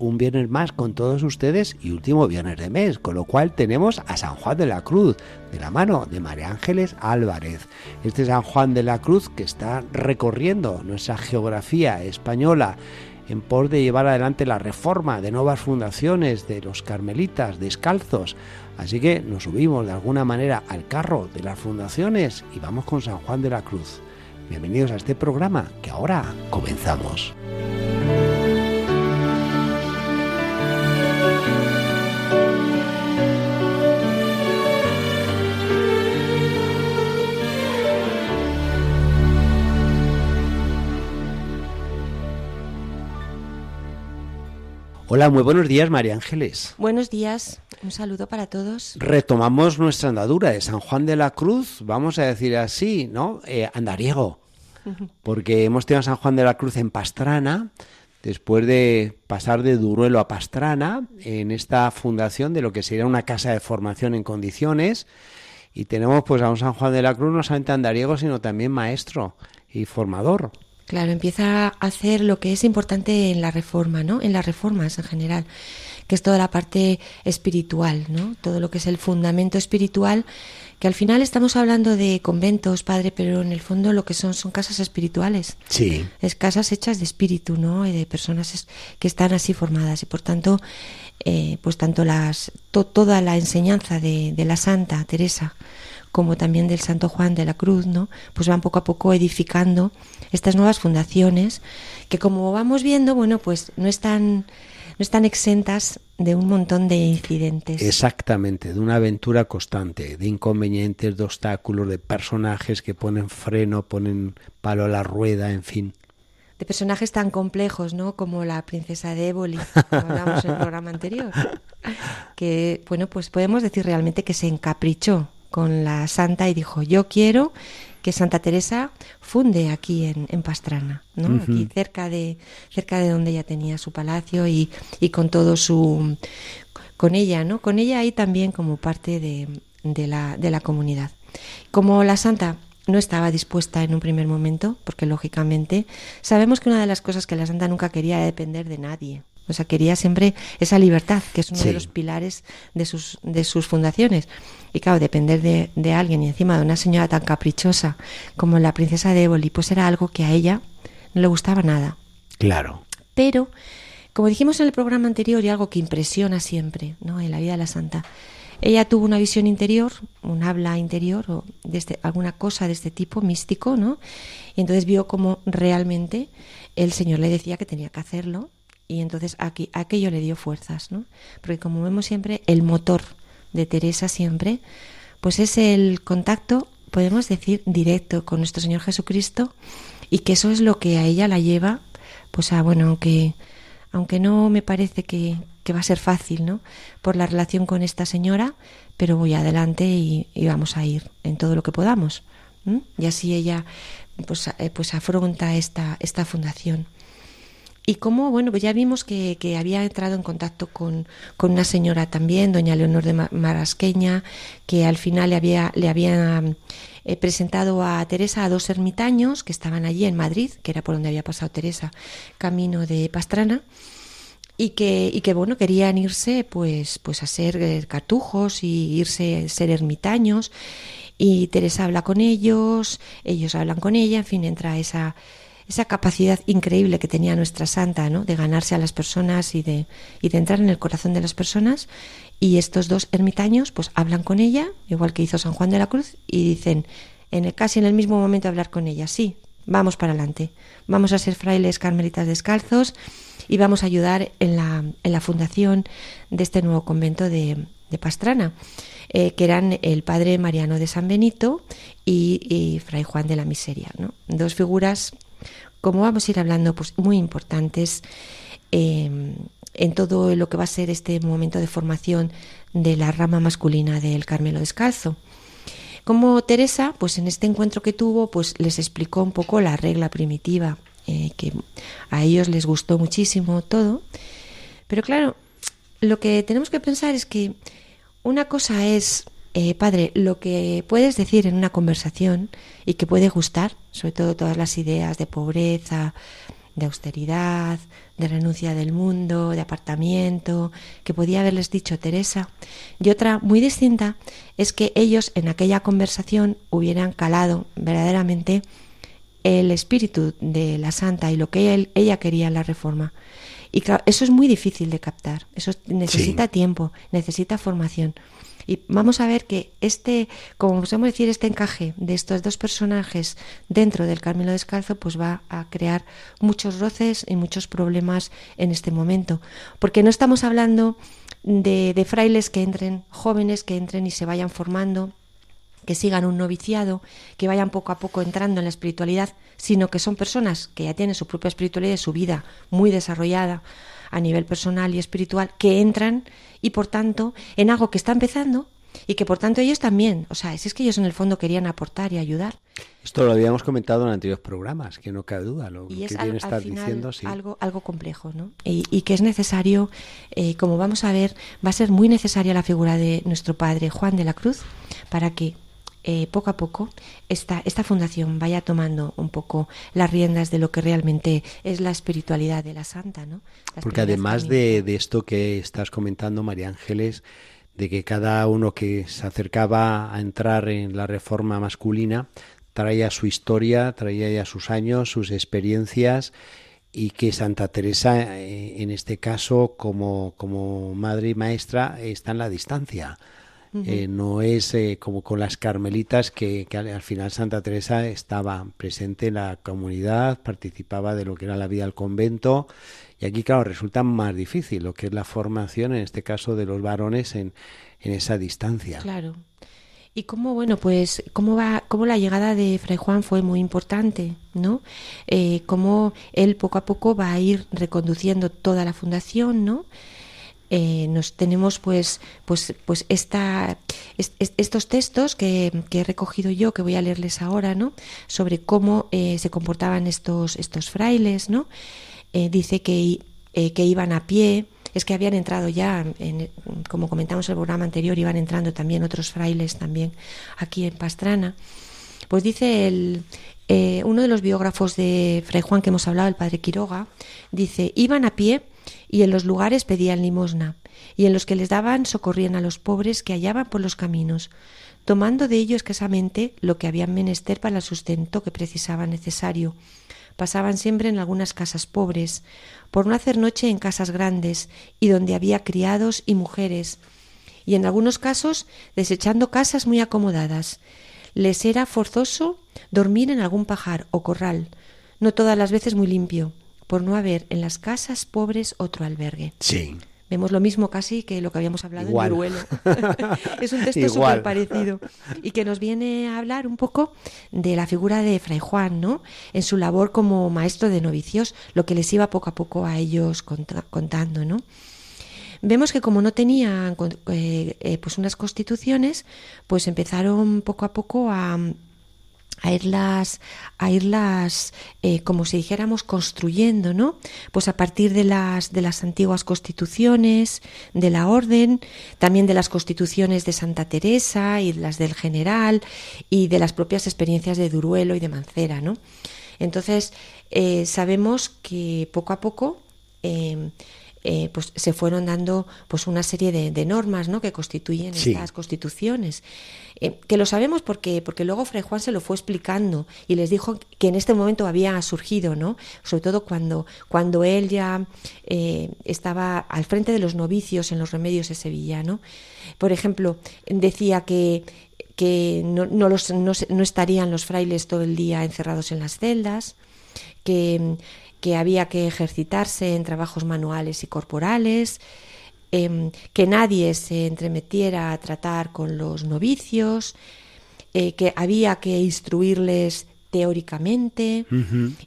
un viernes más con todos ustedes y último viernes de mes, con lo cual tenemos a San Juan de la Cruz, de la mano de María Ángeles Álvarez. Este San Juan de la Cruz que está recorriendo nuestra geografía española en pos de llevar adelante la reforma de nuevas fundaciones de los carmelitas descalzos. Así que nos subimos de alguna manera al carro de las fundaciones y vamos con San Juan de la Cruz. Bienvenidos a este programa que ahora comenzamos. Hola, muy buenos días, María Ángeles. Buenos días, un saludo para todos. Retomamos nuestra andadura de San Juan de la Cruz, vamos a decir así, ¿no? Eh, andariego, porque hemos tenido a San Juan de la Cruz en Pastrana, después de pasar de Duruelo a Pastrana, en esta fundación de lo que sería una casa de formación en condiciones, y tenemos pues a un San Juan de la Cruz no solamente andariego, sino también maestro y formador. Claro, empieza a hacer lo que es importante en la reforma, ¿no? En las reformas en general, que es toda la parte espiritual, ¿no? Todo lo que es el fundamento espiritual, que al final estamos hablando de conventos, padre, pero en el fondo lo que son son casas espirituales. Sí. Es casas hechas de espíritu, ¿no? Y de personas que están así formadas y por tanto, eh, pues tanto las toda la enseñanza de, de la Santa Teresa como también del Santo Juan de la Cruz, ¿no? Pues van poco a poco edificando estas nuevas fundaciones que como vamos viendo, bueno, pues no están no están exentas de un montón de incidentes. Exactamente, de una aventura constante, de inconvenientes, de obstáculos, de personajes que ponen freno, ponen palo a la rueda, en fin. De personajes tan complejos, ¿no? Como la princesa de Éboli, como hablamos en el programa anterior. Que, bueno, pues podemos decir realmente que se encaprichó con la santa y dijo, yo quiero que Santa Teresa funde aquí en, Pastrana, ¿no? Aquí cerca de, cerca de donde ella tenía su palacio y, y, con todo su con ella, ¿no? Con ella ahí también como parte de, de, la, de la comunidad. Como la santa no estaba dispuesta en un primer momento, porque lógicamente sabemos que una de las cosas que la santa nunca quería era depender de nadie. O sea, quería siempre esa libertad, que es uno de los pilares de sus, de sus fundaciones. Y claro, depender de, de, alguien y encima de una señora tan caprichosa como la princesa de Éboli, pues era algo que a ella no le gustaba nada. Claro. Pero, como dijimos en el programa anterior, y algo que impresiona siempre ¿no? en la vida de la santa, ella tuvo una visión interior, un habla interior o de este, alguna cosa de este tipo místico, ¿no? Y entonces vio cómo realmente el Señor le decía que tenía que hacerlo y entonces aquí, aquello le dio fuerzas, ¿no? Porque como vemos siempre, el motor de Teresa siempre, pues es el contacto, podemos decir, directo con nuestro Señor Jesucristo y que eso es lo que a ella la lleva, pues a, bueno, aunque, aunque no me parece que, que va a ser fácil, ¿no? Por la relación con esta señora, pero voy adelante y, vamos a ir en todo lo que podamos. Y así ella pues, eh, pues afronta esta, esta fundación. Y como, bueno, pues ya vimos que, que había entrado en contacto con, con, una señora también, doña Leonor de Marasqueña, que al final le había, le había eh, presentado a Teresa a dos ermitaños que estaban allí en Madrid, que era por donde había pasado Teresa, camino de Pastrana y que, y que bueno, querían irse pues, pues a ser eh, cartujos y irse a ser ermitaños. Y Teresa habla con ellos, ellos hablan con ella, en fin, entra esa, esa capacidad increíble que tenía nuestra santa, ¿no? De ganarse a las personas y de, y de entrar en el corazón de las personas. Y estos dos ermitaños, pues hablan con ella, igual que hizo San Juan de la Cruz, y dicen, en el, casi en el mismo momento hablar con ella, sí, vamos para adelante, vamos a ser frailes carmelitas descalzos y vamos a ayudar en la, en la fundación de este nuevo convento de, Pastrana, eh, que eran el padre Mariano de San Benito y, y Fray Juan de la Miseria, ¿no? Dos figuras como vamos a ir hablando, pues muy importantes eh, en todo lo que va a ser este momento de formación de la rama masculina del Carmelo Descalzo. Como Teresa, pues en este encuentro que tuvo, pues les explicó un poco la regla primitiva, eh, que a ellos les gustó muchísimo todo. Pero claro, lo que tenemos que pensar es que una cosa es, eh, padre, lo que puedes decir en una conversación y que puede gustar, sobre todo todas las ideas de pobreza, de austeridad, de renuncia del mundo, de apartamiento, que podía haberles dicho Teresa. Y otra muy distinta es que ellos en aquella conversación hubieran calado verdaderamente el espíritu de la santa y lo que ella quería en la reforma. Y claro, eso es muy difícil de captar, eso necesita tiempo, necesita formación. Y vamos a ver que este, como podemos decir, este encaje de estos dos personajes dentro del Carmelo Descalzo, pues va a crear muchos roces y muchos problemas en este momento. Porque no estamos hablando de, de frailes que entren, jóvenes que entren y se vayan formando que sigan un noviciado, que vayan poco a poco entrando en la espiritualidad, sino que son personas que ya tienen su propia espiritualidad y su vida muy desarrollada a nivel personal y espiritual, que entran y por tanto en algo que está empezando y que por tanto ellos también, o sea, si es que ellos en el fondo querían aportar y ayudar. Esto lo habíamos comentado en anteriores programas, que no cabe duda, lo y es que estar diciendo, sí. algo, algo complejo, ¿no? Y, que es necesario, eh, como vamos a ver, va a ser muy necesaria la figura de nuestro padre Juan de la Cruz para que eh, poco a poco esta, esta fundación vaya tomando un poco las riendas de lo que realmente es la espiritualidad de la santa, ¿no? Porque además de, de, esto que estás comentando, María Ángeles, de que cada uno que se acercaba a entrar en la reforma masculina traía su historia, traía ya sus años, sus experiencias y que Santa Teresa, eh, en este caso, como, como madre y maestra, está en la distancia eh, no es eh, como con las carmelitas que, al, final Santa Teresa estaba presente en la comunidad, participaba de lo que era la vida del convento y aquí claro resulta más difícil lo que es la formación en este caso de los varones en, en esa distancia. Claro. Y cómo, bueno, pues, cómo va, cómo la llegada de Fray Juan fue muy importante, ¿no? Eh, cómo él poco a poco va a ir reconduciendo toda la fundación, ¿no? Eh, nos tenemos pues pues pues esta, estos textos que, he recogido yo que voy a leerles ahora no sobre cómo eh, se comportaban estos estos frailes no eh, dice que, que iban a pie es que habían entrado ya como comentamos en el programa anterior iban entrando también otros frailes también aquí en Pastrana. Pues dice el, uno de los biógrafos de Fray Juan que hemos hablado, el padre Quiroga, dice, iban a pie y en los lugares pedían limosna, y en los que les daban socorrían a los pobres que hallaban por los caminos, tomando de ello escasamente lo que habían menester para el sustento que precisaban necesario. Pasaban siempre en algunas casas pobres, por no hacer noche en casas grandes, y donde había criados y mujeres, y en algunos casos desechando casas muy acomodadas. Les era forzoso dormir en algún pajar o corral, no todas las veces muy limpio, por no haber en las casas pobres otro albergue. Sí. Vemos lo mismo casi que lo que habíamos hablado en Duruelo. es un texto súper parecido y que nos viene a hablar un poco de la figura de Fray Juan, ¿no? En su labor como maestro de novicios, lo que les iba poco a poco a ellos contando, ¿no? Vemos que como no tenían eh, eh, pues unas constituciones, pues empezaron poco a poco a a irlas, a irlas eh, como si dijéramos, construyendo, ¿no? Pues a partir de las, de las antiguas constituciones, de la orden, también de las constituciones de Santa Teresa y las del general y de las propias experiencias de Duruelo y de Mancera, ¿no? Entonces, eh, sabemos que poco a poco eh, eh, pues se fueron dando pues una serie de, normas ¿no? que constituyen estas constituciones. Eh, que lo sabemos porque porque luego Fray Juan se lo fue explicando y les dijo que en este momento había surgido no sobre todo cuando cuando él ya eh, estaba al frente de los novicios en los remedios de Sevilla no por ejemplo decía que que no, no, los, no, no estarían los frailes todo el día encerrados en las celdas que que había que ejercitarse en trabajos manuales y corporales, em, que nadie se entremetiera a tratar con los novicios, eh, que había que instruirles teóricamente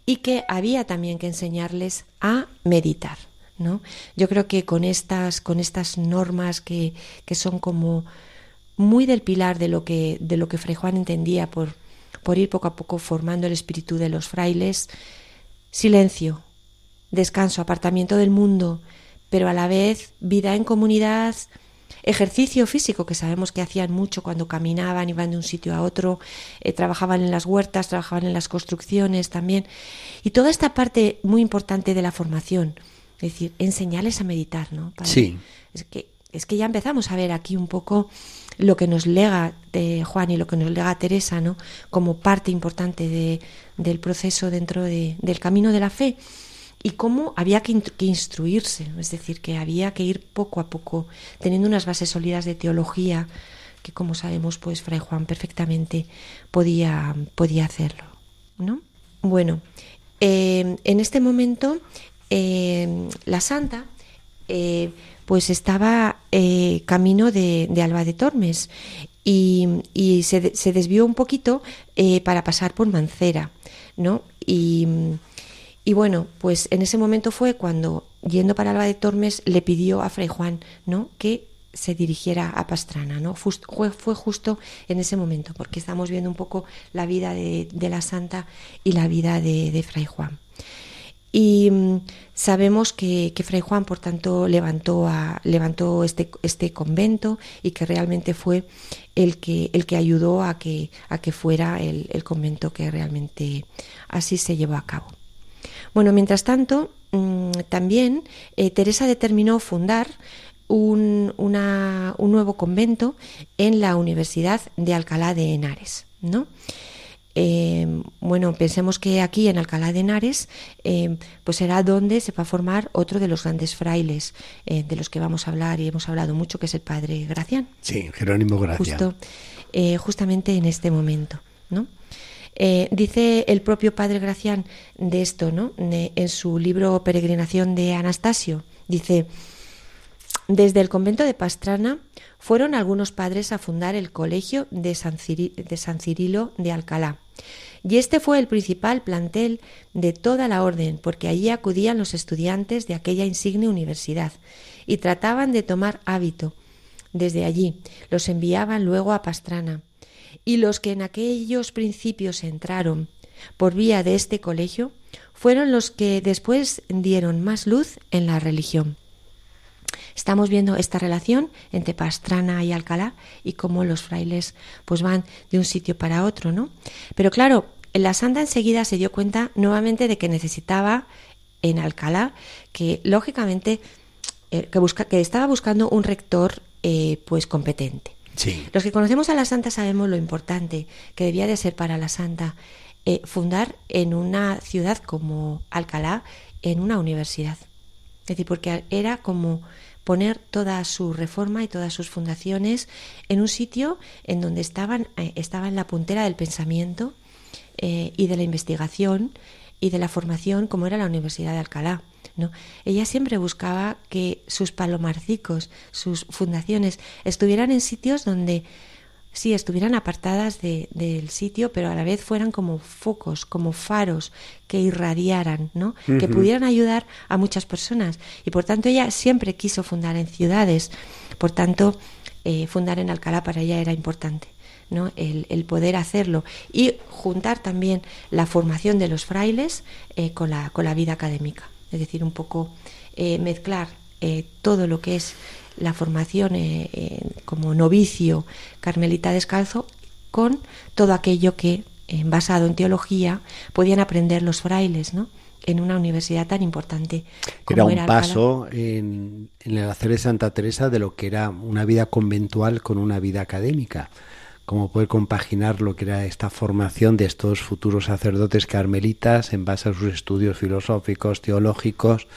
y que había también que enseñarles a meditar. ¿no? Yo creo que con estas, con estas normas que, que son como muy del pilar de lo que, de lo que Fray Juan entendía por, por ir poco a poco formando el espíritu de los frailes, silencio, descanso, apartamiento del mundo, pero a la vez vida en comunidad, ejercicio físico, que sabemos que hacían mucho cuando caminaban, iban de un sitio a otro, eh, trabajaban en las huertas, trabajaban en las construcciones también. Y toda esta parte muy importante de la formación, es decir, enseñarles a meditar, ¿no? sí. Es que, es que ya empezamos a ver aquí un poco lo que nos lega de Juan y lo que nos lega Teresa, ¿no? Como parte importante de, del proceso dentro de, del camino de la fe y cómo había que, instruirse, es decir, que había que ir poco a poco teniendo unas bases sólidas de teología que como sabemos pues Fray Juan perfectamente podía, podía hacerlo, ¿no? Bueno, eh, en este momento eh, la santa eh, pues estaba camino de, Alba de Tormes y, se, desvió un poquito para pasar por Mancera, ¿no? Y bueno, pues en ese momento fue cuando, yendo para Alba de Tormes, le pidió a Fray Juan, ¿no? Que se dirigiera a Pastrana, ¿no? Fue justo en ese momento, porque estamos viendo un poco la vida de, la santa y la vida de, Fray Juan. Y mm, sabemos que, Fray Juan, por tanto, levantó, a, levantó este, este convento y que realmente fue el que, el que ayudó a que, a que fuera el, el convento que realmente así se llevó a cabo. Bueno, mientras tanto, mm, también eh, Teresa determinó fundar un, nuevo convento en la Universidad de Alcalá de Henares, ¿no? Eh, bueno, pensemos que aquí en Alcalá de Henares, eh, pues será donde se va a formar otro de los grandes frailes de los que vamos a hablar y hemos hablado mucho, que es el padre Gracián. Sí, Jerónimo Gracián. Justo, justamente en este momento, ¿no? Eh, dice el propio padre Gracián de esto, ¿no? en su libro Peregrinación de Anastasio. Dice, desde el convento de Pastrana fueron algunos padres a fundar el colegio de San, Cirilo de Alcalá. Y este fue el principal plantel de toda la orden, porque allí acudían los estudiantes de aquella insigne universidad y trataban de tomar hábito. Desde allí los enviaban luego a Pastrana y los que en aquellos principios entraron por vía de este colegio fueron los que después dieron más luz en la religión. Estamos viendo esta relación entre Pastrana y Alcalá y cómo los frailes pues van de un sitio para otro, ¿no? Pero claro, la santa enseguida se dio cuenta nuevamente de que necesitaba en Alcalá que lógicamente eh, que, busca, que estaba buscando un rector eh, pues competente. Los que conocemos a la santa sabemos lo importante que debía de ser para la santa eh, fundar en una ciudad como Alcalá, en una universidad. Es decir, porque era como poner toda su reforma y todas sus fundaciones en un sitio en donde estaban, eh, estaba en la puntera del pensamiento eh, y de la investigación y de la formación como era la Universidad de Alcalá. ¿no? Ella siempre buscaba que sus palomarcicos, sus fundaciones, estuvieran en sitios donde sí estuvieran apartadas del sitio, pero a la vez fueran como focos, como faros que irradiaran, ¿no? Que pudieran ayudar a muchas personas. Y por tanto ella siempre quiso fundar en ciudades. Por tanto, eh, fundar en Alcalá para ella era importante. ¿no? El, poder hacerlo y juntar también la formación de los frailes eh, con, la, con la vida académica es decir, un poco eh, mezclar eh, todo lo que es la formación eh, como novicio carmelita descalzo con todo aquello que, basado en teología, podían aprender los frailes, ¿no? en una universidad tan importante como era un paso en, en, el hacer de Santa Teresa de lo que era una vida conventual con una vida académica cómo poder compaginar lo que era esta formación de estos futuros sacerdotes carmelitas en base a sus estudios filosóficos, teológicos,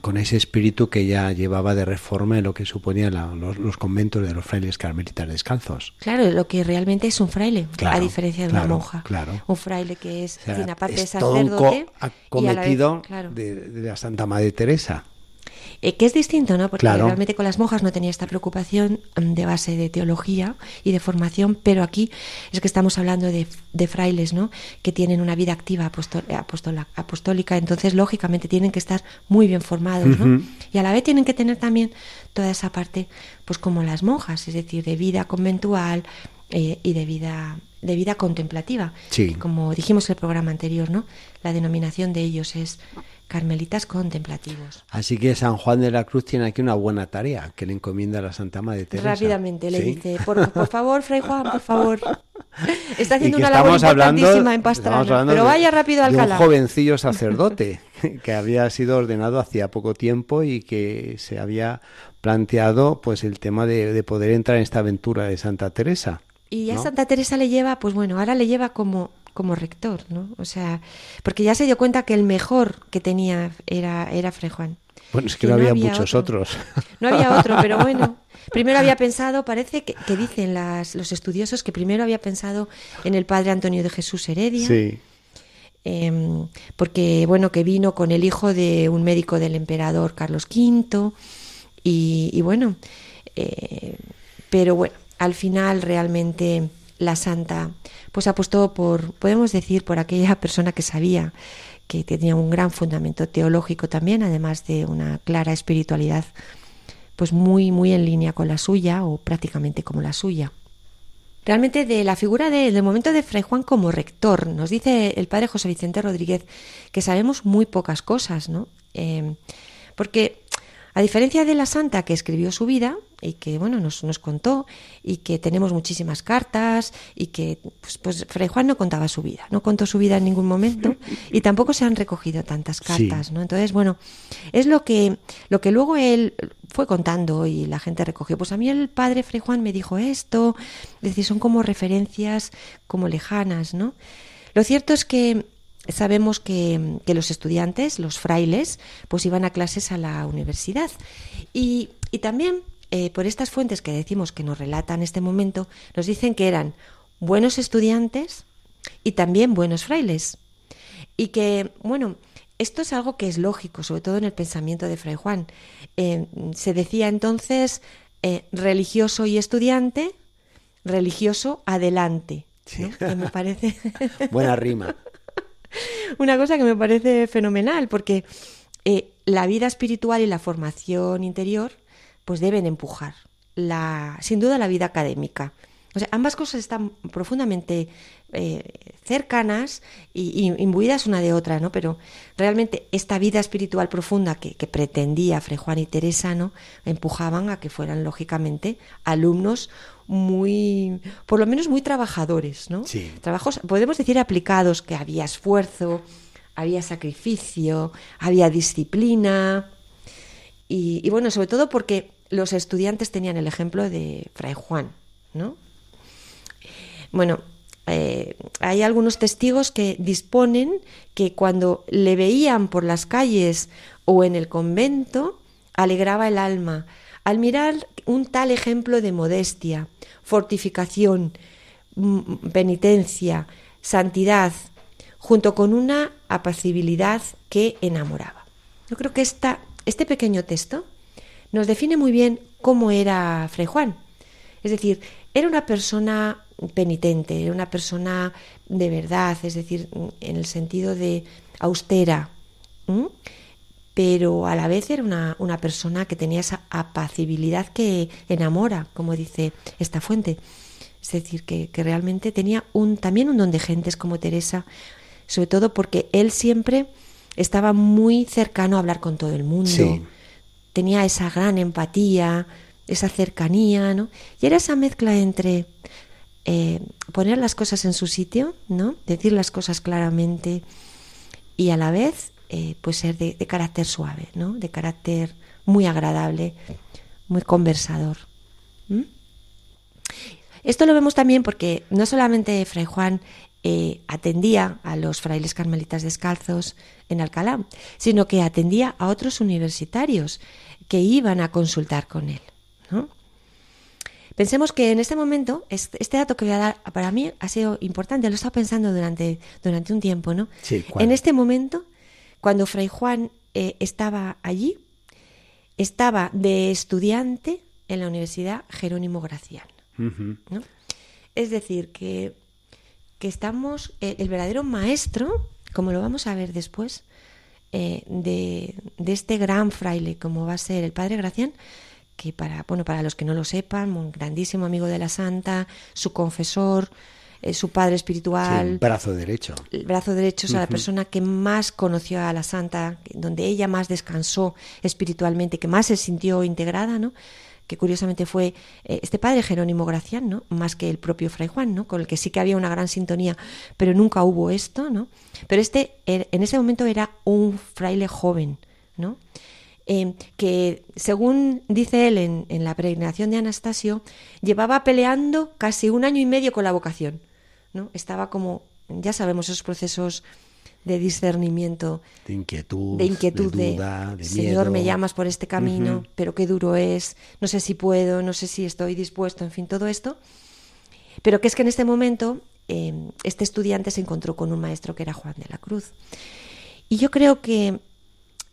con, ese espíritu que ya llevaba de reforma en lo que suponían los, conventos de los frailes carmelitas descalzos. Claro, lo que realmente es un fraile, a diferencia de una monja. Claro. Un fraile que es, aparte de sacerdote, acometido de, de la Santa Madre Teresa. Eh, que es distinto, ¿no? Porque Claro. realmente con las monjas no tenía esta preocupación mm, de base de teología y de formación, pero aquí es que estamos hablando de, de frailes, ¿no? Que tienen una vida activa apostó- apostola- apostólica, entonces lógicamente tienen que estar muy bien formados, ¿no? Y a la vez tienen que tener también toda esa parte, pues como las monjas, es decir, de vida conventual eh, y de vida de vida contemplativa. Sí. Como dijimos en el programa anterior, ¿no? La denominación de ellos es carmelitas contemplativos. Así que San Juan de la Cruz tiene aquí una buena tarea que le encomienda a la Santa Madre Teresa. Rápidamente le ¿Sí? dice, por, por favor, Fray Juan, por favor. Está haciendo una labor hablando, importantísima en Pastrana, pero vaya rápido al un jovencillo sacerdote que había sido ordenado hacía poco tiempo y que se había planteado pues el tema de, de poder entrar en esta aventura de Santa Teresa. Y ya ¿no? Santa Teresa le lleva, pues bueno, ahora le lleva como, como rector, ¿no? O sea, porque ya se dio cuenta que el mejor que tenía era, era Fray Juan. Bueno, es que no, no había, había muchos otro. otros. No había otro, pero bueno. Primero había pensado, parece que, que dicen las, los estudiosos que primero había pensado en el padre Antonio de Jesús Heredia. Sí. em, porque bueno que vino con el hijo de un médico del emperador Carlos V y, y bueno eh, pero bueno al final realmente la santa pues apostó por podemos decir por aquella persona que sabía que tenía un gran fundamento teológico también además de una clara espiritualidad pues muy muy en línea con la suya o prácticamente como la suya Realmente de la figura de- del momento de Fray Juan como rector, nos dice el padre José Vicente Rodríguez que sabemos muy pocas cosas, ¿no? Eh, porque a diferencia de la santa que escribió su vida y que bueno nos, nos contó y que tenemos muchísimas cartas y que pues, pues Fray Juan no contaba su vida, no contó su vida en ningún momento y tampoco se han recogido tantas Sí. cartas, ¿no? Entonces bueno es lo que lo que luego él fue contando y la gente recogió. Pues a mí el padre Fray Juan me dijo esto, es decir, son como referencias como lejanas, ¿no? Lo cierto es que sabemos que, que los estudiantes, los frailes, pues iban a clases a la universidad. Y, y también eh, por estas fuentes que decimos que nos relatan este momento, nos dicen que eran buenos estudiantes y también buenos frailes. Y que, bueno, esto es algo que es lógico, sobre todo en el pensamiento de Fray Juan. Eh, se decía entonces eh, religioso y estudiante, religioso adelante. ¿no? Que me parece Buena rima. una cosa que me parece fenomenal, porque eh, la vida espiritual y la formación interior pues deben empujar la, sin duda la vida académica. O sea, ambas cosas están profundamente eh, cercanas y, y imbuidas una de otra, ¿no? Pero realmente esta vida espiritual profunda que, que pretendía Fray Juan y Teresa, ¿no? Empujaban a que fueran, lógicamente, alumnos muy, por lo menos muy trabajadores, ¿no? Sí. Trabajos, podemos decir, aplicados, que había esfuerzo, había sacrificio, había disciplina. Y, bueno, sobre todo porque los estudiantes tenían el ejemplo de Fray Juan, ¿no? Bueno, eh, hay algunos testigos que disponen que cuando le veían por las calles o en el convento, alegraba el alma al mirar un tal ejemplo de modestia, fortificación, mm, penitencia, santidad, junto con una apacibilidad que enamoraba. Yo creo que esta, este pequeño texto nos define muy bien cómo era Fray Juan. Es decir, era una persona penitente, era una persona de verdad, es decir, en el sentido de austera, pero a la vez era una, una persona que tenía esa apacibilidad que enamora, como dice esta fuente. Es decir, que, que realmente tenía un, también un don de gentes como Teresa, sobre todo porque él siempre estaba muy cercano a hablar con todo el mundo Sí. tenía esa gran empatía, esa cercanía, ¿no? Y era esa mezcla entre eh, poner las cosas en su sitio, ¿no? Decir las cosas claramente y a la vez, eh, pues ser de, de carácter suave, ¿no? De carácter muy agradable, muy conversador. Esto lo vemos también porque no solamente Fray Juan eh, atendía a los frailes carmelitas descalzos en Alcalá, sino que atendía a otros universitarios que iban a consultar con él. ¿no? Pensemos que en este momento, este, este dato que voy a dar para mí ha sido importante, lo he estado pensando durante, durante un tiempo, ¿no? Sí, en este momento, cuando Fray Juan eh, estaba allí, estaba de estudiante en la Universidad Jerónimo Gracián. ¿no? Es decir, que, que estamos, el, verdadero maestro, como lo vamos a ver después, eh, de, de, este gran fraile como va a ser el padre Gracián, que para, bueno, para los que no lo sepan, un grandísimo amigo de la santa, su confesor, eh, su padre espiritual. brazo derecho. El brazo derecho es la persona que más conoció a la santa, donde ella más descansó espiritualmente, que más se sintió integrada, ¿no? Que curiosamente fue eh, este padre Jerónimo Gracián, ¿no? más que el propio Fray Juan, ¿no? con el que sí que había una gran sintonía, pero nunca hubo esto, ¿no? Pero este er, en ese momento era un fraile joven, ¿no? Eh, que según dice él en, en, la peregrinación de Anastasio, llevaba peleando casi un año y medio con la vocación. ¿no? Estaba como, ya sabemos, esos procesos de discernimiento, de inquietud, de, inquietud, de, duda, de, Señor, me llamas por este camino, pero qué duro es, no sé si puedo, no sé si estoy dispuesto, en fin, todo esto. Pero que es que en este momento eh, este estudiante se encontró con un maestro que era Juan de la Cruz. Y yo creo que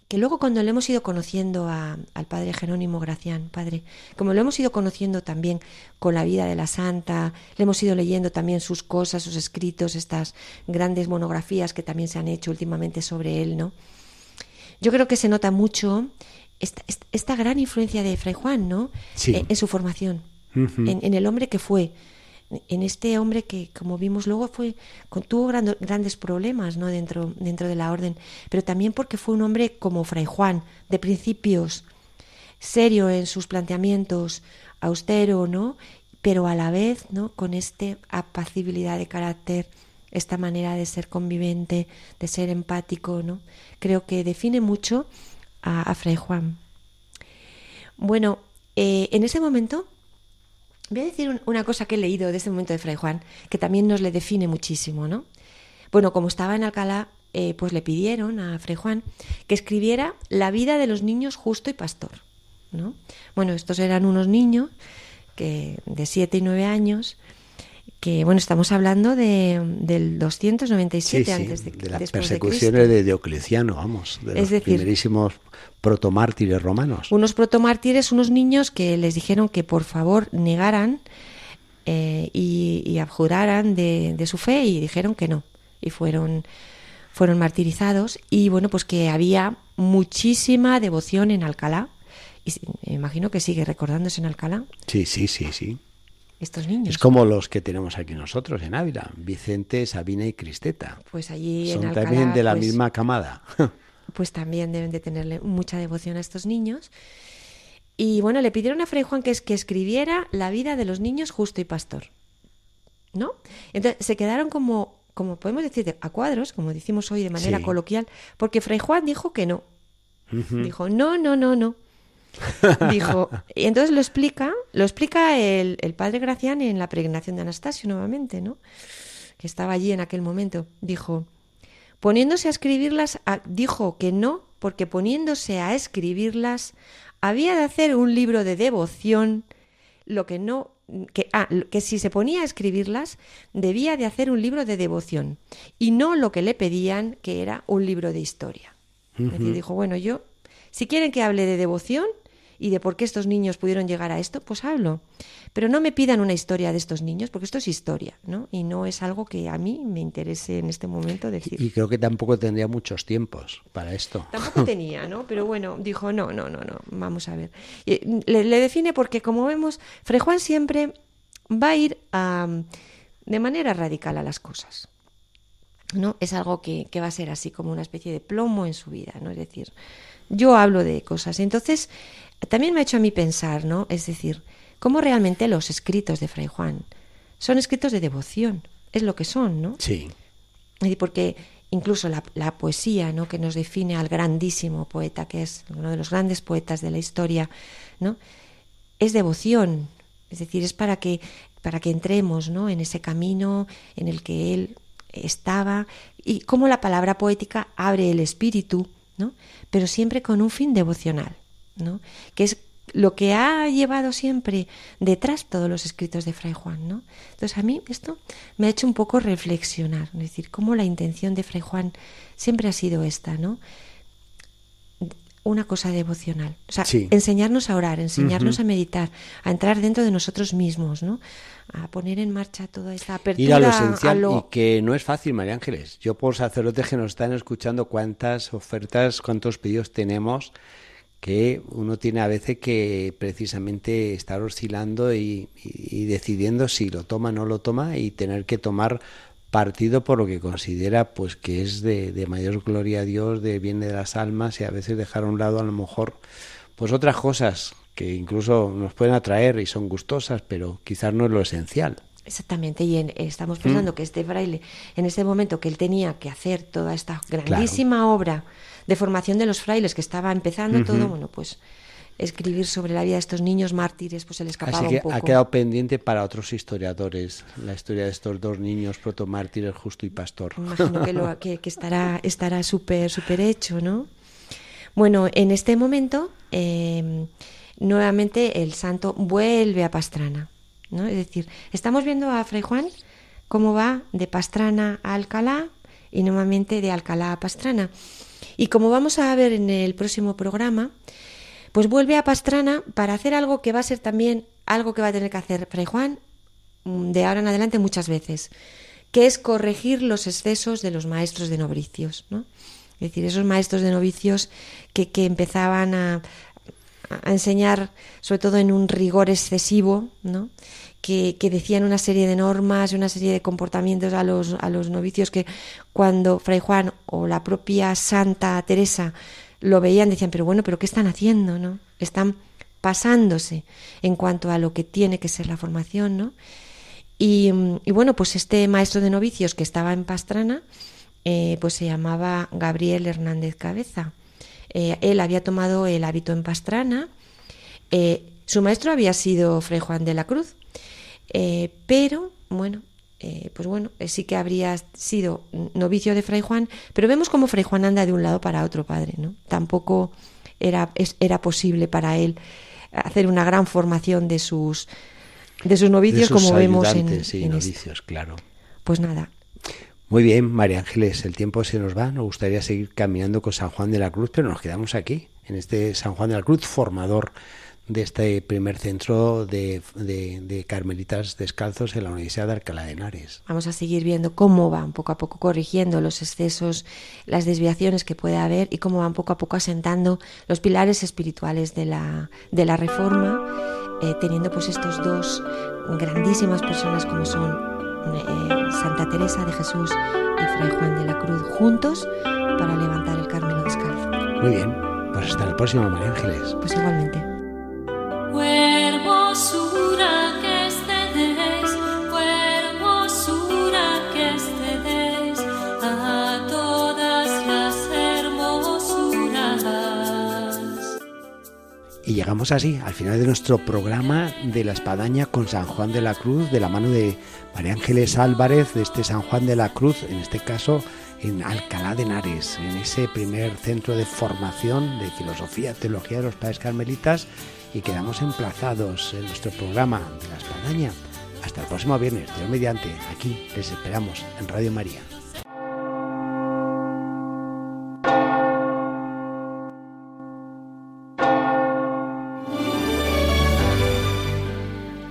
que luego cuando le hemos ido conociendo al padre Jerónimo Gracián, padre, como lo hemos ido conociendo también con la vida de la santa, le hemos ido leyendo también sus cosas, sus escritos, estas grandes monografías que también se han hecho últimamente sobre él, ¿no? Yo creo que se nota mucho esta, gran influencia de Fray Juan, ¿no? En, su formación, en el hombre que fue, en este hombre que, como vimos luego, fue tuvo grandes problemas ¿no? dentro, de la orden, pero también porque fue un hombre como Fray Juan, de principios, serio en sus planteamientos, austero, ¿no? pero a la vez ¿no? con esta apacibilidad de carácter, esta manera de ser convivente, de ser empático, ¿no? creo que define mucho a, Fray Juan. Bueno, eh, en ese momento Voy a decir una cosa que he leído de este momento de Fray Juan, que también nos le define muchísimo, ¿no? Bueno, como estaba en Alcalá, eh, pues le pidieron a Fray Juan que escribiera la vida de los niños justo y pastor, ¿no? Bueno, estos eran unos niños que de siete y nueve años que bueno, estamos hablando de, del 297 antes de de las persecuciones de, Diocleciano, vamos, de los primerísimos protomártires romanos. Unos protomártires, unos niños que les dijeron que por favor negaran eh, y, abjuraran de, de, su fe y dijeron que no y fueron fueron martirizados y bueno pues que había muchísima devoción en Alcalá y me imagino que sigue recordándose en Alcalá. Sí, sí, sí, sí estos niños. Es como los que tenemos aquí nosotros en Ávila, Vicente, Sabina y Cristeta. Pues allí Son en también de la pues, misma camada. pues también deben de tenerle mucha devoción a estos niños. Y bueno, le pidieron a Fray Juan que, que escribiera la vida de los niños justo y pastor. ¿No? Entonces se quedaron como, como podemos decir, a cuadros, como decimos hoy de manera coloquial, porque Fray Juan dijo que no. Dijo, no, no, no, no. Dijo, y entonces lo explica, lo explica el, el, padre Gracián en la peregrinación de Anastasio nuevamente, ¿no? Que estaba allí en aquel momento. Dijo, poniéndose a escribirlas, dijo que no, porque poniéndose a escribirlas, había de hacer un libro de devoción, lo que no, que, ah, que si se ponía a escribirlas, debía de hacer un libro de devoción, y no lo que le pedían, que era un libro de historia. Es decir, dijo, bueno, yo, si quieren que hable de devoción, y de por qué estos niños pudieron llegar a esto, pues hablo. Pero no me pidan una historia de estos niños, porque esto es historia, ¿no? Y no es algo que a mí me interese en este momento decir. Y creo que tampoco tendría muchos tiempos para esto. Tampoco tenía, ¿no? Pero bueno, dijo, no, no, no, no, vamos a ver. Le, le define porque, como vemos, Fray Juan siempre va a ir a, de manera radical a las cosas. ¿no? Es algo que, que, va a ser así como una especie de plomo en su vida, ¿no? Es decir, yo hablo de cosas. Entonces, también me ha hecho a mí pensar, ¿no? Es decir, cómo realmente los escritos de Fray Juan son escritos de devoción, es lo que son, ¿no? Sí. Porque incluso la, la, poesía, ¿no? Que nos define al grandísimo poeta, que es uno de los grandes poetas de la historia, ¿no? Es devoción, es decir, es para que para que entremos, ¿no? En ese camino en el que él estaba y cómo la palabra poética abre el espíritu, ¿no? Pero siempre con un fin devocional. ¿No? que es lo que ha llevado siempre detrás todos los escritos de Fray Juan. ¿no? Entonces a mí esto me ha hecho un poco reflexionar, es decir, cómo la intención de Fray Juan siempre ha sido esta, ¿no? una cosa devocional. O sea, enseñarnos a orar, enseñarnos a meditar, a entrar dentro de nosotros mismos, ¿no? A poner en marcha toda esta apertura. Ir a lo esencial y que no es fácil, María Ángeles. Yo por sacerdotes que nos están escuchando cuántas ofertas, cuántos pedidos tenemos que uno tiene a veces que precisamente estar oscilando y, decidiendo si lo toma o no lo toma y tener que tomar partido por lo que considera pues que es de, mayor gloria a Dios, de bien de las almas y a veces dejar a un lado a lo mejor pues otras cosas que incluso nos pueden atraer y son gustosas, pero quizás no es lo esencial. Exactamente, y estamos pensando mm. que este fraile, en este momento que él tenía que hacer toda esta grandísima obra de formación de los frailes que estaba empezando todo, bueno, pues escribir sobre la vida de estos niños mártires, pues se le escapaba Así que un poco. ha quedado pendiente para otros historiadores la historia de estos dos niños protomártires, Justo y Pastor. Imagino que, lo, que, estará estará súper súper hecho, ¿no? Bueno, en este momento em, nuevamente el santo vuelve a Pastrana, ¿no? Es decir, estamos viendo a Fray Juan cómo va de Pastrana a Alcalá y nuevamente de Alcalá a Pastrana. Y como vamos a ver en el próximo programa, pues vuelve a Pastrana para hacer algo que va a ser también algo que va a tener que hacer Fray Juan mm, de ahora en adelante muchas veces, que es corregir los excesos de los maestros de novicios, ¿no? Es decir, esos maestros de novicios que, empezaban a, a enseñar, sobre todo en un rigor excesivo, ¿no? Que, decían una serie de normas, una serie de comportamientos a los, a los novicios que cuando Fray Juan o la propia Santa Teresa lo veían decían, pero bueno, pero ¿qué están haciendo? ¿no? Están pasándose en cuanto a lo que tiene que ser la formación, ¿no? Y, bueno, pues este maestro de novicios que estaba en Pastrana, eh, pues se llamaba Gabriel Hernández Cabeza. Eh, él había tomado el hábito en Pastrana. Eh, su maestro había sido Fray Juan de la Cruz, eh, pero, bueno, eh, pues bueno, eh, sí que habría sido novicio de Fray Juan, pero vemos cómo Fray Juan anda de un lado para otro padre, ¿no? Tampoco era, era posible para él hacer una gran formación de sus de sus novicios como vemos en, en novicios, claro. Pues nada. Muy bien, María Ángeles, el tiempo se nos va, nos gustaría seguir caminando con San Juan de la Cruz, pero nos quedamos aquí, en este San Juan de la Cruz formador de este primer centro de, de, carmelitas descalzos en la Universidad de Alcalá de Henares. Vamos a seguir viendo cómo van poco a poco corrigiendo los excesos, las desviaciones que puede haber y cómo van poco a poco asentando los pilares espirituales de la, de la reforma, eh, teniendo pues estos dos grandísimas personas como son eh, Santa Teresa de Jesús y Fray Juan de la Cruz juntos para levantar el Carmelo descalzo. Muy bien, pues hasta el próximo, María Ángeles. Pues igualmente. Llegamos así al final de nuestro programa de la espadaña con San Juan de la Cruz, de la mano de María Ángeles Álvarez, de este San Juan de la Cruz, en este caso en Alcalá de Henares, en ese primer centro de formación de filosofía, teología de los padres carmelitas, y quedamos emplazados en nuestro programa de la espadaña. Hasta el próximo viernes, Dios mediante, aquí les esperamos en Radio María.